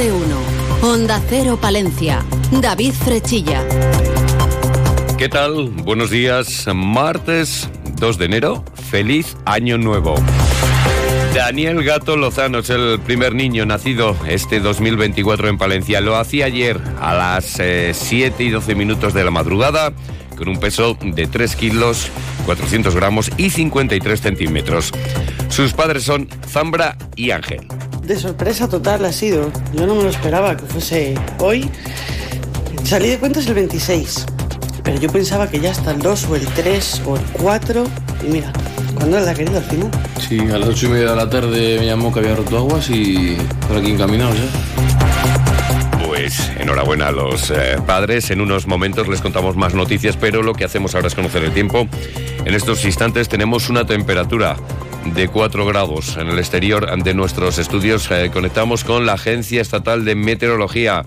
de. Onda Cero Palencia. David Frechilla. ¿Qué tal? Buenos días. Martes 2 de enero. Feliz año nuevo. Daniel Gato Lozano es el primer niño nacido este 2024 en Palencia. Lo hacía ayer a las 7 eh, y 12 minutos de la madrugada con un peso de 3 kilos, 400 gramos y 53 centímetros. Sus padres son Zambra y Ángel. De sorpresa total ha sido. Yo no me lo esperaba que fuese hoy. Salí de cuentas el 26, pero yo pensaba que ya hasta el 2 o el 3 o el 4 y mira, ¿Cuándo la ha querido al final? Sí, a las ocho y media de la tarde me llamó que había roto aguas y por aquí encaminados ya. Pues enhorabuena a los eh, padres. En unos momentos les contamos más noticias, pero lo que hacemos ahora es conocer el tiempo. En estos instantes tenemos una temperatura de 4 grados en el exterior de nuestros estudios. Eh, conectamos con la Agencia Estatal de Meteorología.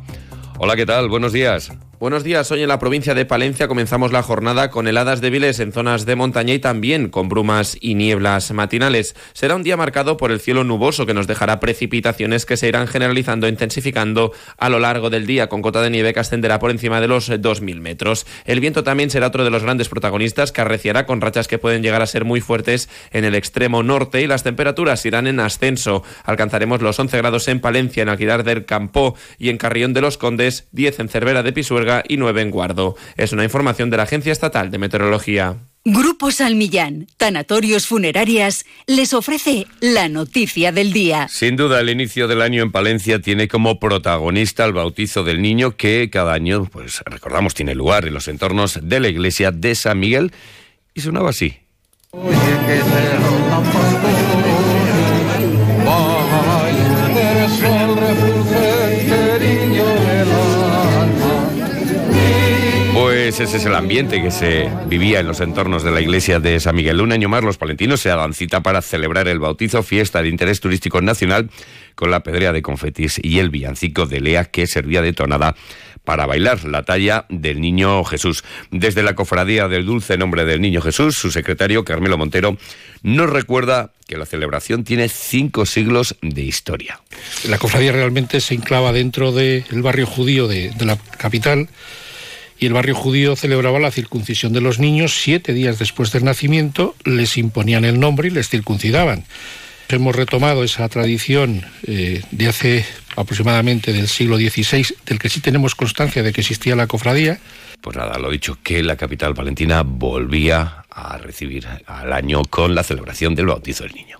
Hola, ¿qué tal? Buenos días. Buenos días. Hoy en la provincia de Palencia comenzamos la jornada con heladas débiles en zonas de montaña y también con brumas y nieblas matinales. Será un día marcado por el cielo nuboso que nos dejará precipitaciones que se irán generalizando e intensificando a lo largo del día, con cota de nieve que ascenderá por encima de los 2.000 metros. El viento también será otro de los grandes protagonistas que arreciará con rachas que pueden llegar a ser muy fuertes en el extremo norte y las temperaturas irán en ascenso. Alcanzaremos los 11 grados en Palencia, en Alquilar del Campo y en Carrión de los Condes, 10 en Cervera de Pisuerga y 9 en Guardo. Es una información de la Agencia Estatal de Meteorología. Grupo Salmillán, Tanatorios Funerarias, les ofrece la noticia del día. Sin duda, el inicio del año en Palencia tiene como protagonista el bautizo del niño que cada año, pues recordamos, tiene lugar en los entornos de la iglesia de San Miguel y sonaba así. Ese es el ambiente que se vivía en los entornos de la iglesia de San Miguel. Un año más los palentinos se hagan cita para celebrar el bautizo, fiesta de interés turístico nacional, con la pedrea de confetis y el villancico de Lea que servía de tonada para bailar la talla del Niño Jesús. Desde la Cofradía del Dulce Nombre del Niño Jesús, su secretario Carmelo Montero nos recuerda que la celebración tiene cinco siglos de historia. La cofradía realmente se enclava dentro del barrio judío de la capital y el barrio judío celebraba la circuncisión de los niños siete días después del nacimiento, les imponían el nombre y les circuncidaban. Hemos retomado esa tradición eh, de hace aproximadamente del siglo XVI, del que sí tenemos constancia de que existía la cofradía. Pues nada, lo dicho, que la capital valentina volvía a recibir al año con la celebración del bautizo del niño.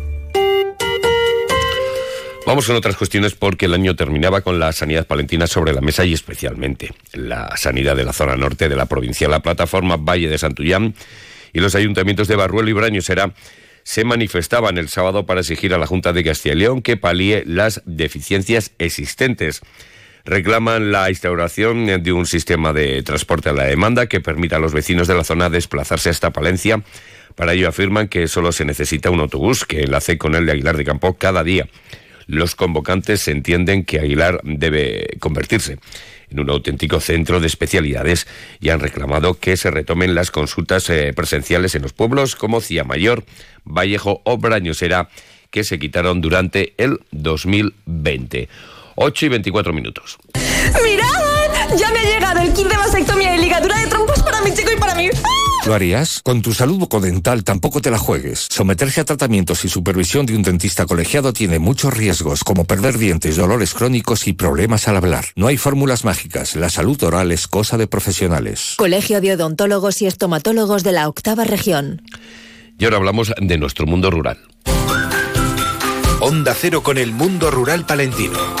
Vamos con otras cuestiones porque el año terminaba con la sanidad palentina sobre la mesa y especialmente la sanidad de la zona norte de la provincia. La plataforma Valle de Santullán y los ayuntamientos de Barruelo y Braño será se manifestaban el sábado para exigir a la Junta de Castilla y León que palíe las deficiencias existentes. Reclaman la instauración de un sistema de transporte a la demanda que permita a los vecinos de la zona desplazarse hasta Palencia. Para ello afirman que solo se necesita un autobús que enlace con el de Aguilar de Campo cada día los convocantes entienden que Aguilar debe convertirse en un auténtico centro de especialidades y han reclamado que se retomen las consultas eh, presenciales en los pueblos como Mayor, Vallejo o Brañosera que se quitaron durante el 2020. 8 y 24 minutos. ¡Mirad! Ya me ha llegado el kit de vasectomía y ligadura de trompos para mi chico y para mí. ¿Lo harías? Con tu salud bucodental tampoco te la juegues. Someterse a tratamientos y supervisión de un dentista colegiado tiene muchos riesgos, como perder dientes, dolores crónicos y problemas al hablar. No hay fórmulas mágicas. La salud oral es cosa de profesionales. Colegio de Odontólogos y Estomatólogos de la Octava Región. Y ahora hablamos de nuestro mundo rural. Onda Cero con el mundo rural palentino.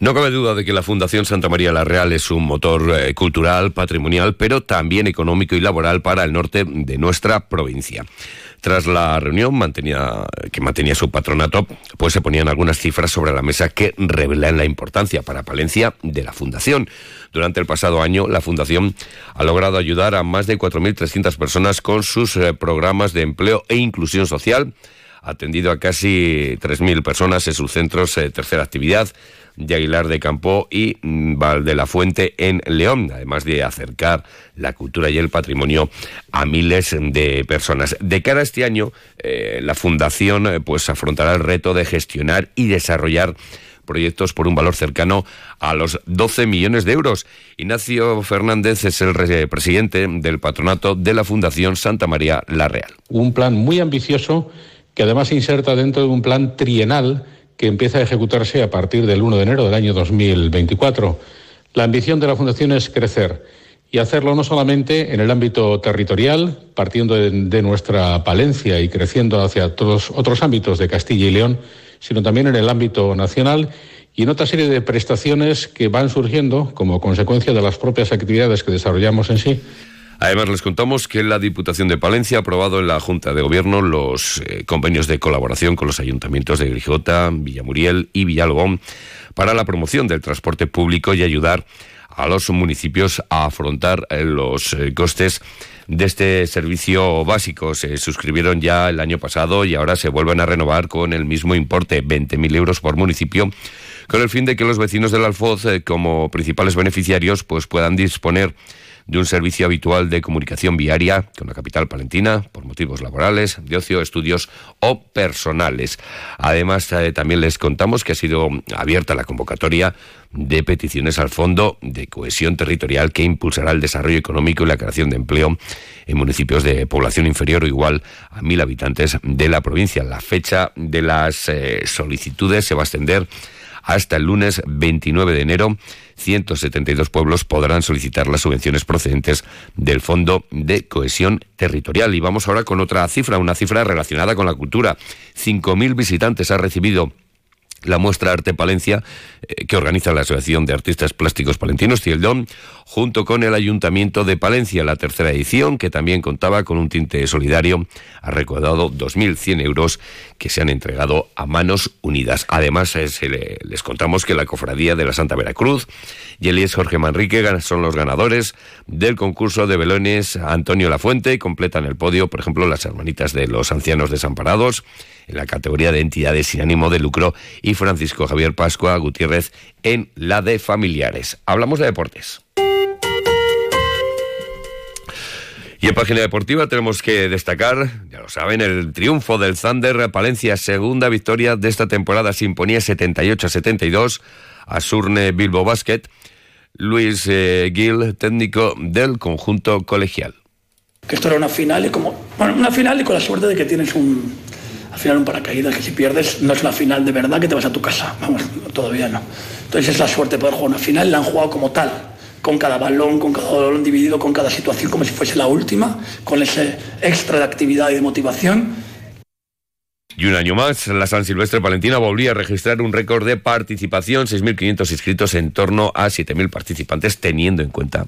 No cabe duda de que la Fundación Santa María la Real es un motor eh, cultural, patrimonial, pero también económico y laboral para el norte de nuestra provincia. Tras la reunión que mantenía su patronato, pues se ponían algunas cifras sobre la mesa que revelan la importancia para Palencia de la Fundación. Durante el pasado año, la Fundación ha logrado ayudar a más de 4.300 personas con sus eh, programas de empleo e inclusión social. Atendido a casi 3.000 personas en sus centros de tercera actividad de Aguilar de Campo y mm, Valde la Fuente en León, además de acercar la cultura y el patrimonio a miles de personas. De cara a este año, eh, la Fundación eh, pues afrontará el reto de gestionar y desarrollar proyectos por un valor cercano a los 12 millones de euros. Ignacio Fernández es el presidente del patronato de la Fundación Santa María La Real. Un plan muy ambicioso que además se inserta dentro de un plan trienal que empieza a ejecutarse a partir del 1 de enero del año 2024. La ambición de la Fundación es crecer y hacerlo no solamente en el ámbito territorial, partiendo de, nuestra Palencia y creciendo hacia todos otros ámbitos de Castilla y León, sino también en el ámbito nacional y en otra serie de prestaciones que van surgiendo como consecuencia de las propias actividades que desarrollamos en sí. Además, les contamos que la Diputación de Palencia ha aprobado en la Junta de Gobierno los eh, convenios de colaboración con los ayuntamientos de Grijota, Villamuriel y Villalbón para la promoción del transporte público y ayudar a los municipios a afrontar eh, los eh, costes de este servicio básico. Se suscribieron ya el año pasado y ahora se vuelven a renovar con el mismo importe, 20.000 euros por municipio, con el fin de que los vecinos del Alfoz, como principales beneficiarios, pues puedan disponer de un servicio habitual de comunicación viaria con la capital palentina por motivos laborales, de ocio, estudios o personales. Además, eh, también les contamos que ha sido abierta la convocatoria de peticiones al Fondo de Cohesión Territorial que impulsará el desarrollo económico y la creación de empleo en municipios de población inferior o igual a mil habitantes de la provincia. La fecha de las eh, solicitudes se va a extender hasta el lunes 29 de enero. 172 pueblos podrán solicitar las subvenciones procedentes del Fondo de Cohesión Territorial. Y vamos ahora con otra cifra, una cifra relacionada con la cultura. 5.000 visitantes ha recibido la muestra Arte Palencia, eh, que organiza la Asociación de Artistas Plásticos Palentinos, Cieldón, junto con el Ayuntamiento de Palencia. La tercera edición, que también contaba con un tinte solidario, ha recaudado 2.100 euros que se han entregado a manos unidas. Además, eh, les contamos que la Cofradía de la Santa Veracruz y Elías Jorge Manrique son los ganadores del concurso de velones Antonio Lafuente. Completan el podio, por ejemplo, las hermanitas de los ancianos desamparados en la categoría de entidades sin ánimo de lucro Francisco Javier Pascua Gutiérrez en la de familiares. Hablamos de deportes. Y en página deportiva tenemos que destacar, ya lo saben, el triunfo del Thunder Palencia, segunda victoria de esta temporada, se imponía 78-72 a Surne Bilbo Basket. Luis eh, Gil, técnico del conjunto colegial. Que esto era una final y como una final y con la suerte de que tienes un, al final un paracaídas que si pierdes no es la final de verdad que te vas a tu casa. Vamos, todavía no. Entonces es la suerte poder jugar una final, la han jugado como tal, con cada balón, con cada balón dividido, con cada situación como si fuese la última, con ese extra de actividad y de motivación. Y un año más, la San Silvestre Palentina volvía a registrar un récord de participación, 6.500 inscritos en torno a 7.000 participantes, teniendo en cuenta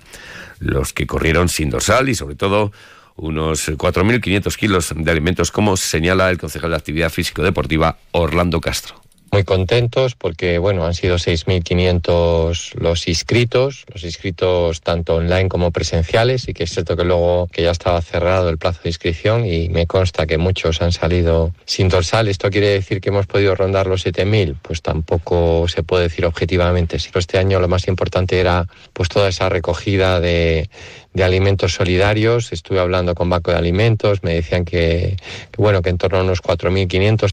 los que corrieron sin dorsal y sobre todo unos 4.500 kilos de alimentos, como señala el concejal de Actividad Físico-Deportiva Orlando Castro. Muy contentos porque bueno, han sido 6.500 los inscritos, los inscritos tanto online como presenciales y que es cierto que luego que ya estaba cerrado el plazo de inscripción y me consta que muchos han salido sin dorsal. ¿Esto quiere decir que hemos podido rondar los 7.000? Pues tampoco se puede decir objetivamente. Este año lo más importante era pues toda esa recogida de, de alimentos solidarios. Estuve hablando con Banco de Alimentos, me decían que bueno, que en torno a unos 4.500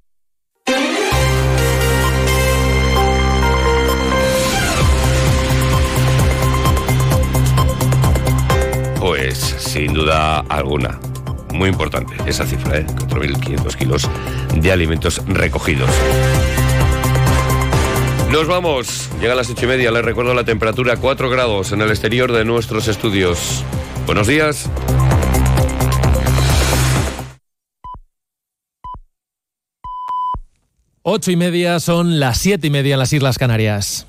Sin duda alguna. Muy importante esa cifra, ¿eh? 4.500 kilos de alimentos recogidos. Nos vamos. Llega a las ocho y media. Les recuerdo la temperatura 4 grados en el exterior de nuestros estudios. Buenos días. Ocho y media son las siete y media en las Islas Canarias.